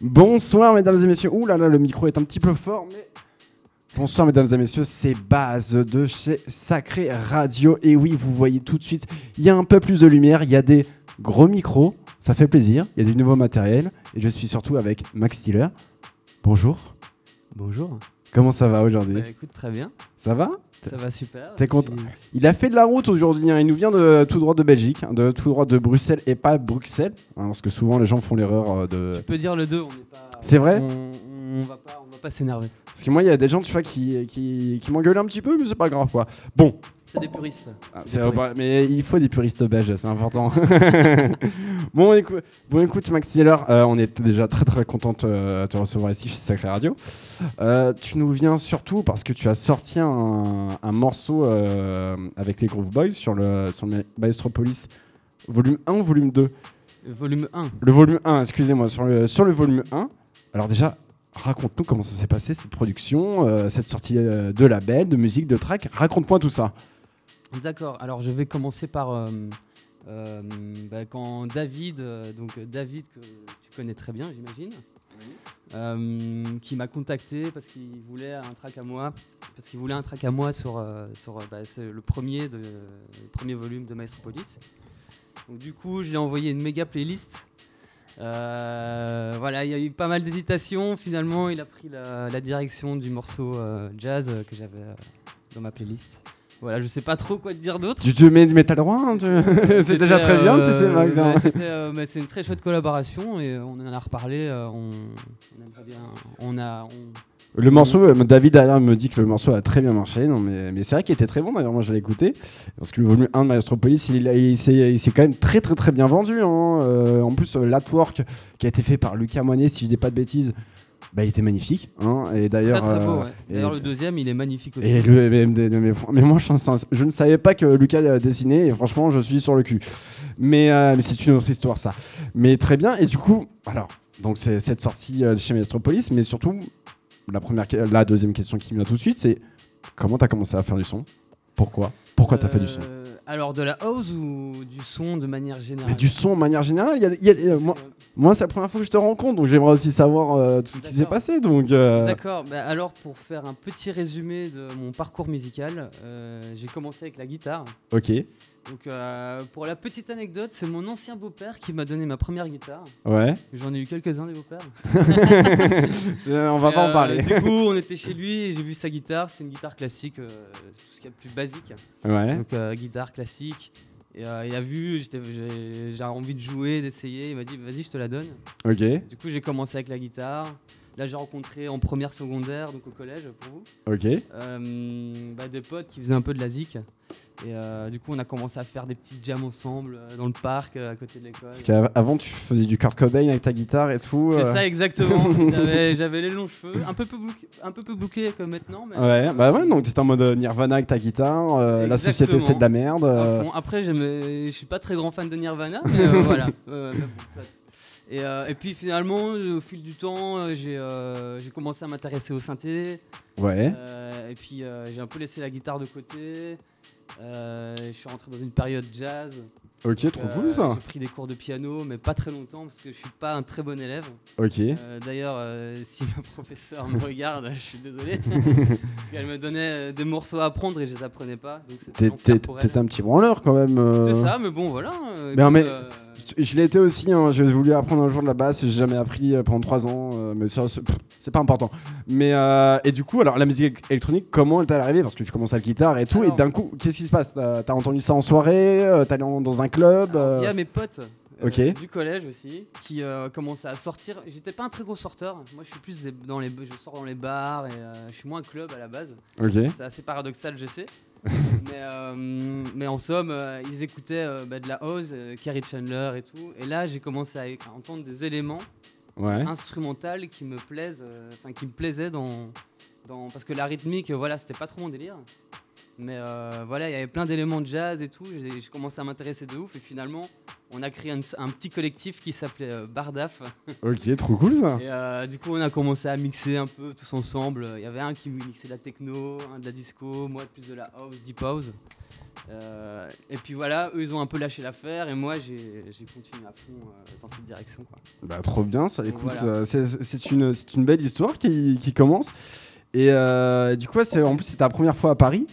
Bonsoir mesdames et messieurs. Ouh là là, le micro est un petit peu fort, mais bonsoir mesdames et messieurs. C'est Baz de chez Sacré Radio. Et oui, vous voyez tout de suite, il y a un peu plus de lumière, il y a des gros micros, ça fait plaisir. Il y a du nouveau matériel et je suis surtout avec Max Stiller. Bonjour. Bonjour. Comment ça va aujourd'hui Bah, écoute, très bien. Ça va Ça va super. T'es content Il a fait de la route aujourd'hui. hein. Il nous vient de tout droit de Belgique, hein, de tout droit de Bruxelles et pas Bruxelles, hein, parce que souvent les gens font l'erreur euh, de. Tu peux dire le 2, on n'est pas. C'est vrai on, on va pas, on va pas s'énerver. Parce que moi, il y a des gens, tu vois, qui, qui, qui m'engueulent un petit peu, mais c'est pas grave, quoi. Bon, C'est des puristes. Ah, Des c'est- puristes. mais il faut des puristes belges, c'est important. bon, écoute, bon, écoute, Max Tiller, euh, on est déjà très très content de te recevoir ici chez Sacré Radio. Euh, tu nous viens surtout parce que tu as sorti un, un morceau euh, avec les Groove Boys sur le, sur le Maestropolis volume 1 ou volume 2 Volume 1. Le volume 1, excusez-moi, sur le, sur le volume 1. Alors déjà, raconte-nous comment ça s'est passé, cette production, euh, cette sortie euh, de label, de musique, de track. Raconte-moi tout ça. D'accord. Alors je vais commencer par euh, euh, bah, quand David, euh, donc David que tu connais très bien, j'imagine, qui m'a contacté parce qu'il voulait un track à moi, parce qu'il voulait un track à moi sur, bah, le premier volume de Maestropolis. Du coup, je lui ai envoyé une méga playlist. Voilà, il y a eu pas mal d'hésitations. Finalement, il a pris la, direction du morceau jazz que j'avais dans ma playlist. Voilà, je sais pas trop quoi te dire d'autre. Tu te mets, mets t'as le droit, hein, tu- c'est déjà très bien, tu sais, euh, Max. hein. bah, euh, bah, c'est une très chouette collaboration et on en a reparlé. euh, on, on bien. On a. on- Le morceau, euh, David me dit que le morceau a très bien marché, non, mais, mais c'est vrai qu'il était très bon d'ailleurs, moi je l'ai écouté. Parce que le volume 1 de Maestropolis, il, il s'est il s'est quand même très très très bien vendu. hein. Euh, en plus, euh, l'artwork qui a été fait par Lucas Moinet, si je dis pas de bêtises, bah, il était magnifique. hein. Et Très d'ailleurs. très beau. euh, ouais. D'ailleurs, le deuxième, il est magnifique aussi. Et le, mais, mais- mais- mais moi, je, je ne savais pas que Lucas a dessiné et franchement, je suis sur le cul. Mais, euh, mais c'est une autre histoire, ça. Mais très bien. Et du coup, alors, donc c'est cette sortie euh, chez Maestropolis, mais surtout, la, première, la deuxième question qui me vient tout de suite, c'est comment tu as commencé à faire du son? Pourquoi Pourquoi tu as fait du son Euh, Alors, de la house ou du son de manière générale mais du son, de manière générale, il y a- il y a- euh, moi, c'est la première fois que je te rencontre, donc j'aimerais aussi savoir euh, tout ce qui s'est passé. Donc, euh, D'accord, bah alors pour faire un petit résumé de mon parcours musical, euh, j'ai commencé avec la guitare. ok, Donc euh, pour la petite anecdote, c'est mon ancien beau-père qui m'a donné ma première guitare. ouais. J'en ai eu quelques-uns des beaux-pères. Euh, on va Et, pas en euh, parler. Du coup, on était chez lui et j'ai vu sa guitare. C'est une guitare classique, euh, tout ce qu'il y a de plus basique. Ouais. Donc guitare classique. Et il a vu, j'ai envie de jouer, d'essayer. Il m'a dit, vas-y, je te la donne. Ok. Du coup, j'ai commencé avec la guitare. Là, j'ai rencontré en première secondaire, donc au collège pour vous. Ok. Euh, bah, des potes qui faisaient un peu de la zik. Et euh, du coup, on a commencé à faire des petites jams ensemble euh, dans le parc à côté de l'école. Parce qu'avant, tu faisais du Kurt Cobain avec ta guitare et tout. C'est ça exactement. J'avais- les longs cheveux, un peu peu bouclés, un peu peu bouclés comme maintenant. Mais Ouais, bah ouais, donc t'étais en mode Nirvana avec ta guitare, la société c'est de la merde. Fond. Après, je suis pas très grand fan de Nirvana, mais voilà. Mais bon, ça- Et, euh, et puis finalement, euh, au fil du temps, euh, j'ai euh, commencé à m'intéresser au synthé. Ouais, Euh, et puis j'ai un peu laissé la guitare de côté. Je suis rentré dans une période jazz. ok, trop cool ça. J'ai pris des cours de piano, mais pas très longtemps parce que je suis pas un très bon élève. Ok, D'ailleurs, si ma professeure me regarde, je suis désolé. parce qu'elle me donnait des morceaux à apprendre et je les apprenais pas. T'es- un petit branleur quand même. C'est ça, mais bon, voilà. euh, Mais mais- écoute, euh, Je l'ai été aussi, hein, j'ai voulu apprendre un jour de la basse, j'ai jamais appris euh, pendant 3 ans, euh, mais ça, c'est pas important. Mais euh, et du coup, alors la musique électronique, comment elle t'est arrivée? Parce que tu commences à la guitare et tout, et d'un coup, qu'est-ce qui se passe? T'as entendu ça en soirée T'es allé dans un club Il y a mes potes euh, du collège aussi qui euh, commençaient à sortir. J'étais pas un très gros sorteur. Moi, je suis plus dans les, je sors dans les bars et euh, je suis moins club à la base. C'est assez paradoxal, je sais. mais, euh, mais en somme, euh, ils écoutaient euh, bah, de la house, Carrie Chandler et tout. Et là, j'ai commencé à, à entendre des éléments ouais. instrumentales qui me plaisent, enfin qui me plaisaient dans, dans, parce que la rythmique, voilà, c'était pas trop mon délire. Mais voilà, il y avait plein d'éléments de jazz et tout. J'ai commencé à m'intéresser de ouf et finalement, on a créé un, un petit collectif qui s'appelait euh, Bardaf. Ok, trop cool ça. Et euh, du coup, on a commencé à mixer un peu tous ensemble. Il y avait un qui mixait de la techno, un de la disco, moi plus de la house, deep house. Euh, et puis voilà, eux ils ont un peu lâché l'affaire et moi j'ai continué à fond euh, dans cette direction. Quoi. Bah trop bien, ça. Écoute, voilà. c'est- une, belle histoire qui, qui commence. Et du coup, en plus, c'est ta première fois à Paris.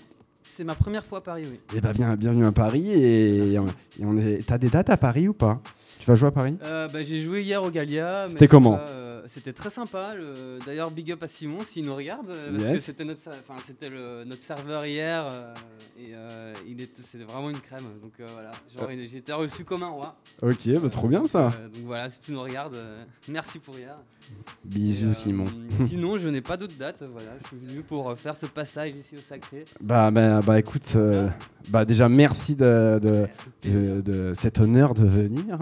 C'est ma première fois à Paris, oui. Et bah bien, bienvenue à Paris. Et, on, est. T'as des dates à Paris ou pas? Tu vas jouer à Paris? Euh, bah, j'ai joué hier au Galia. mais C'était comment? pas, euh, C'était très sympa. le- D'ailleurs, big up à Simon s'il nous regarde. euh, Parce Yes. que c'était notre, sa- enfin, c'était le- notre serveur hier. euh, et euh, il était, c'était vraiment une crème. Donc voilà, Genre, j'ai été reçu comme un roi. Ok, bah trop bien ça. Donc voilà, si tu nous regardes, merci pour hier. Bisous Et, Simon. Sinon, je n'ai pas d'autres dates. Voilà, je suis venu pour faire ce passage ici au Sacré. Bah, bah, bah écoute, bah déjà merci de, de, cet honneur de venir.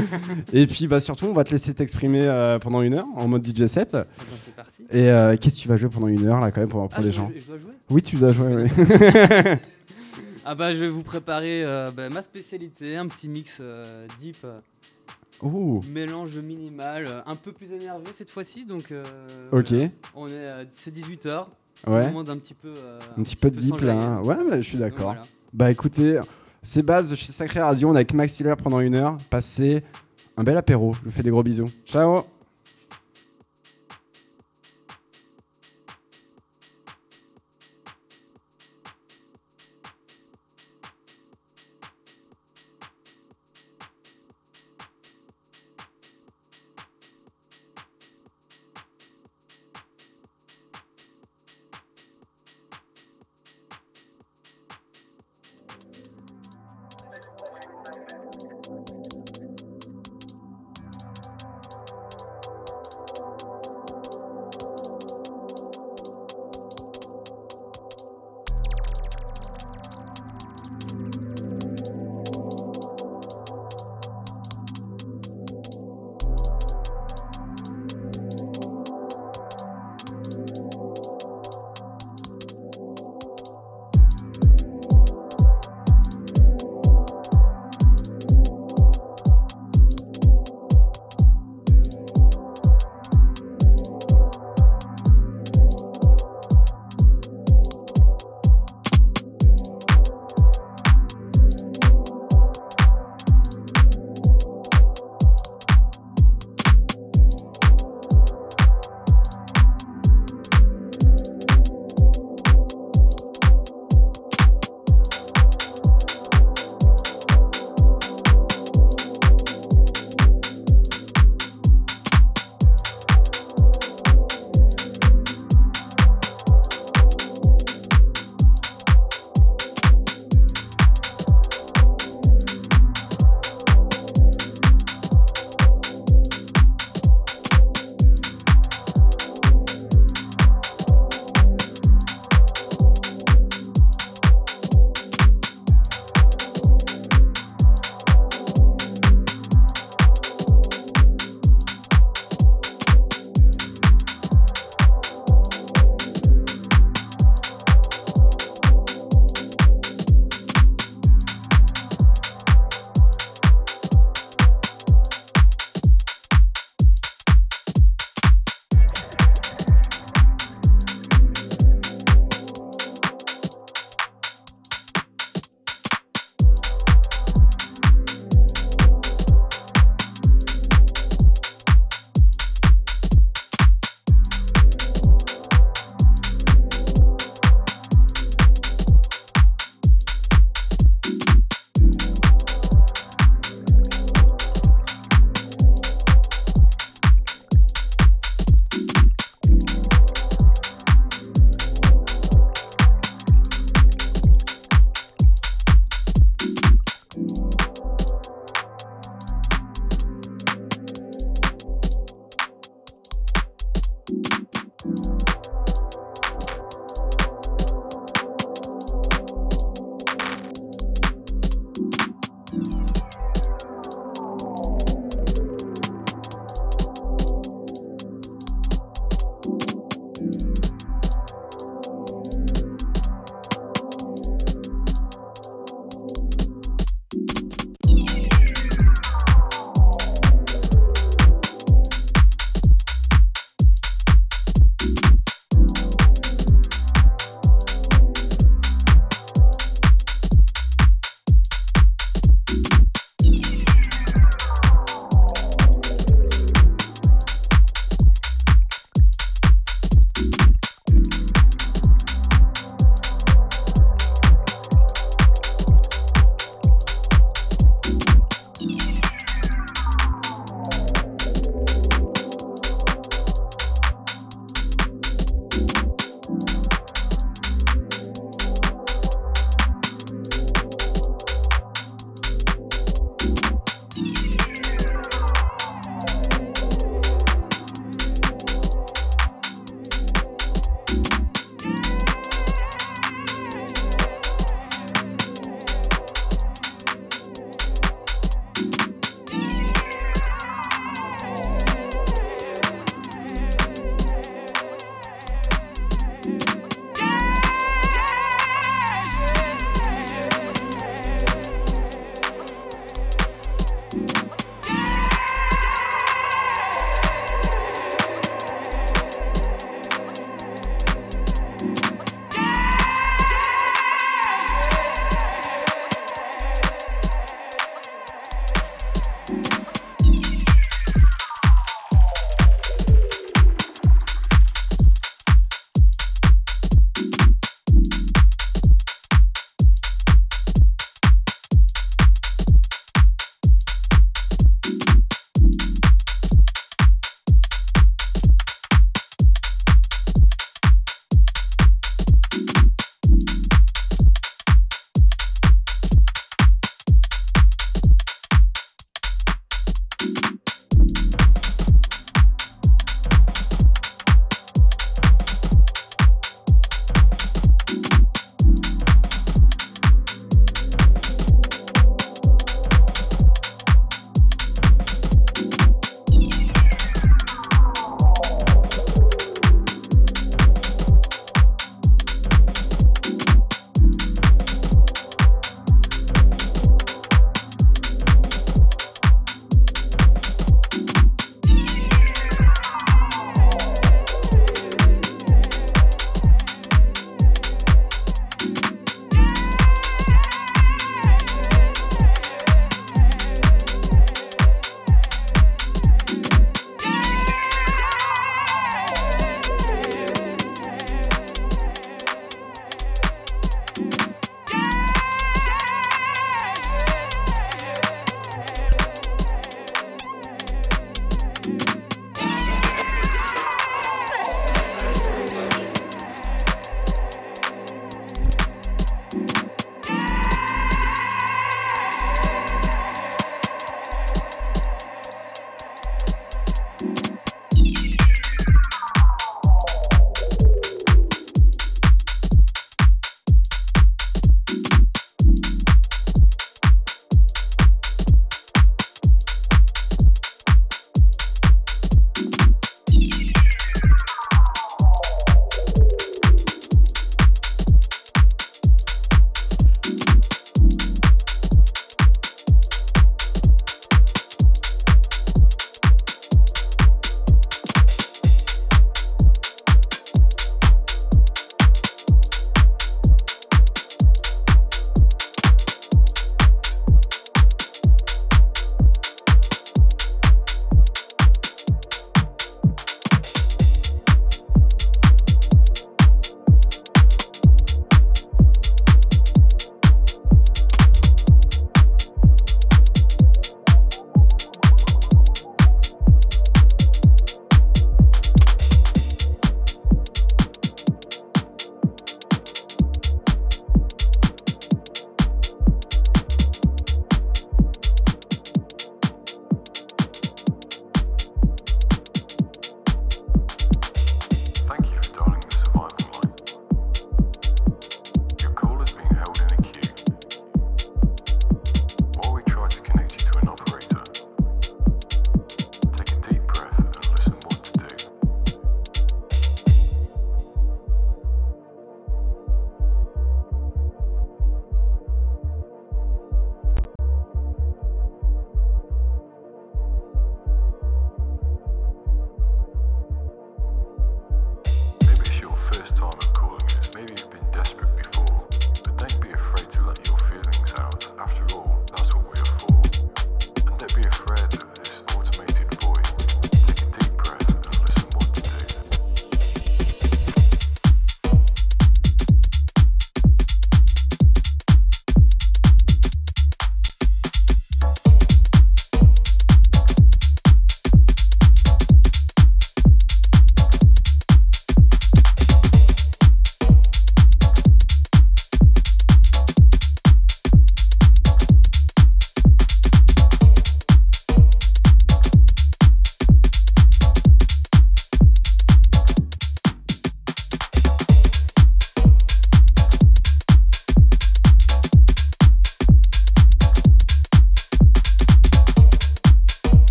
et puis bah surtout, on va te laisser t'exprimer pendant une heure en mode DJ set. Ah ben, parti. Et euh, qu'est-ce que tu vas jouer pendant une heure là quand même pour, pour Ah, les je, gens je dois jouer? Oui, tu dois jouer. oui. Ah bah je vais vous préparer euh, bah, ma spécialité, un petit mix euh, deep, Oh, mélange minimal, un peu plus énervé cette fois-ci, donc ok. on est c'est 18h, c'est le Ouais. moment d'un petit peu Un petit peu de deep là. hein. Ouais, bah, je suis d'accord. voilà. Bah écoutez, c'est base de chez Sacré Radio. On est avec Max Hiller pendant une heure. Passez un bel apéro. Je vous fais des gros bisous. Ciao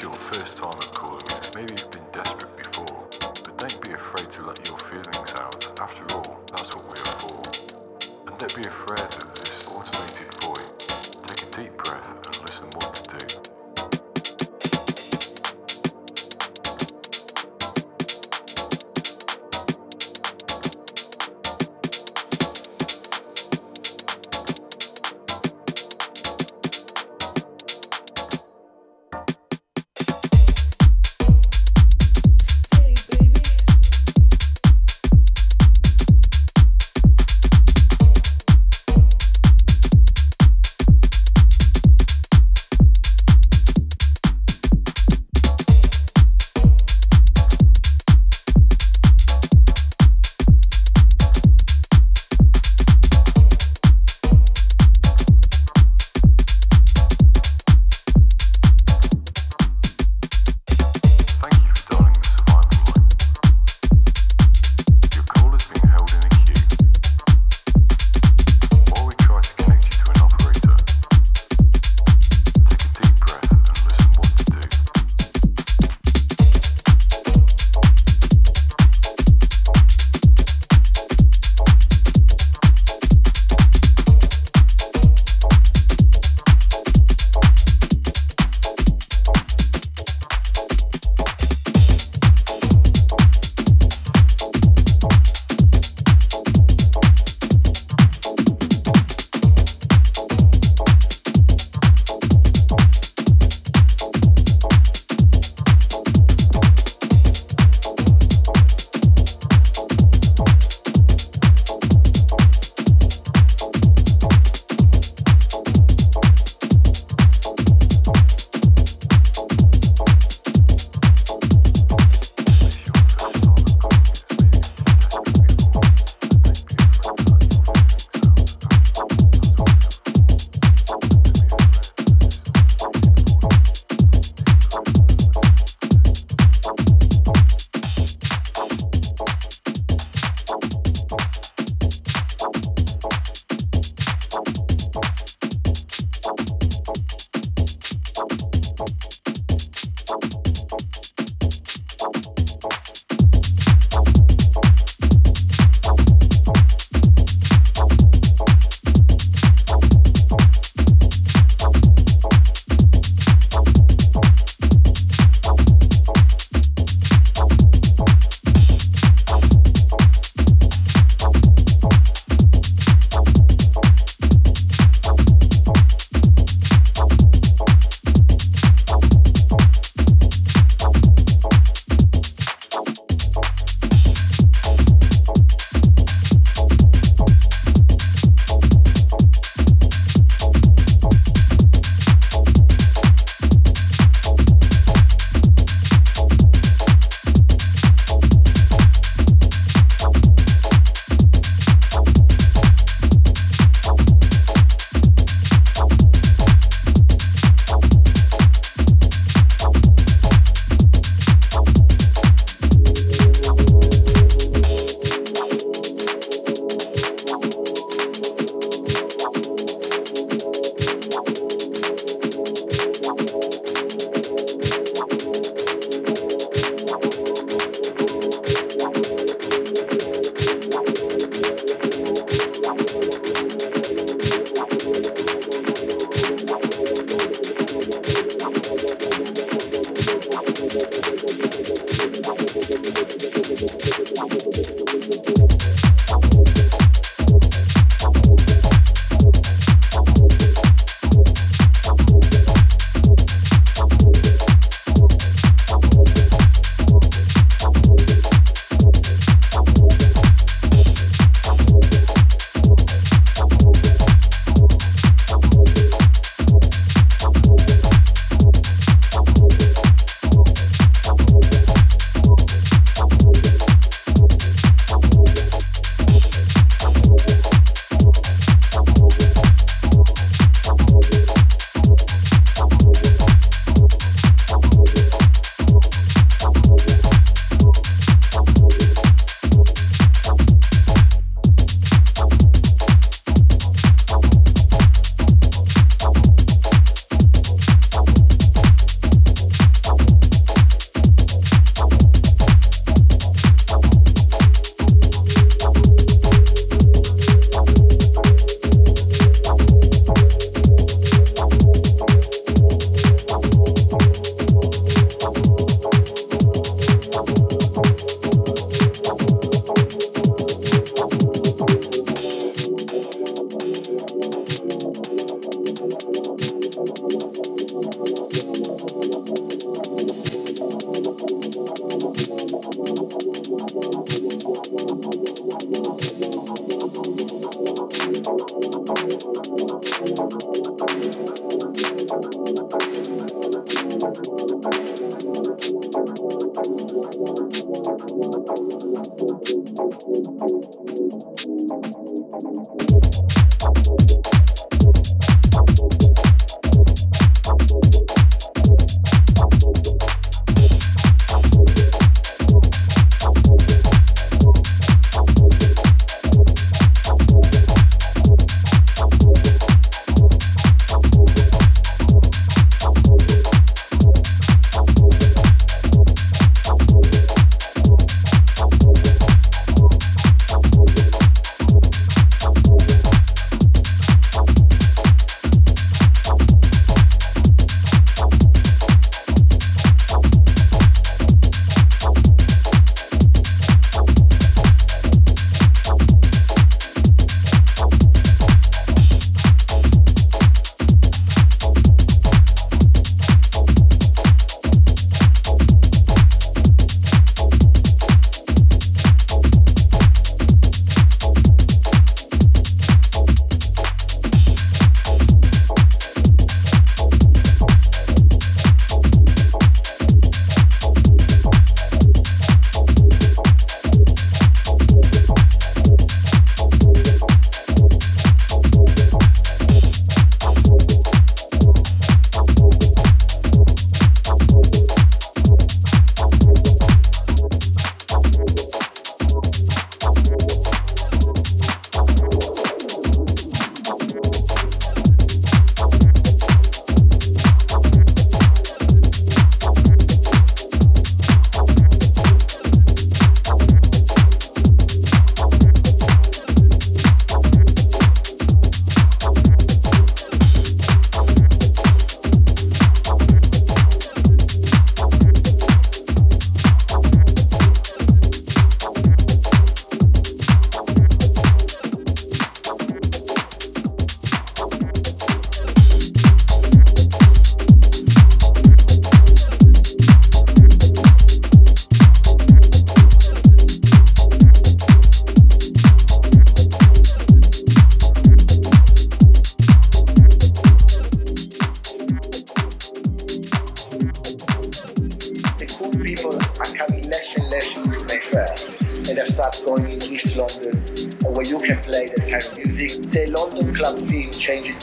Your first time at calling it. Maybe you've been desperate before. But don't be afraid to let your feelings out. After all, that's what we are for. And don't be afraid of this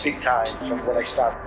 big time from when I started.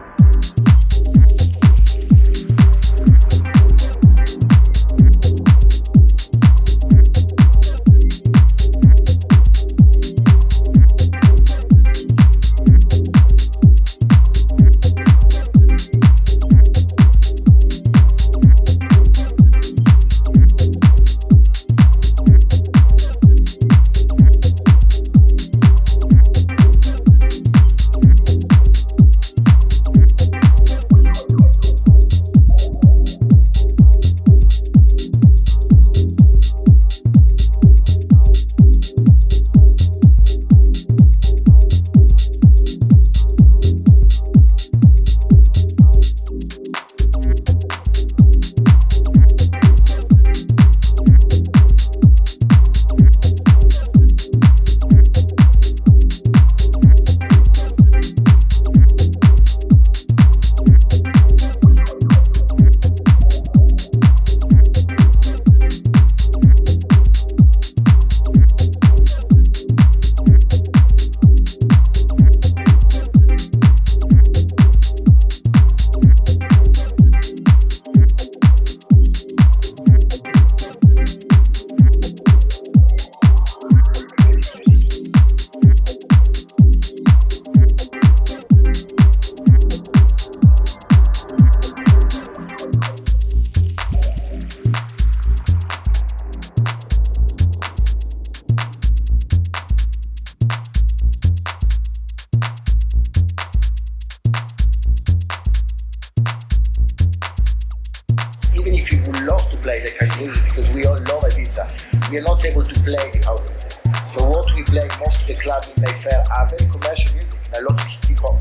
Clubs in Mayfair are very commercial music, a lot of hip hop,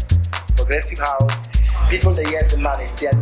progressive house. People they have the money, they are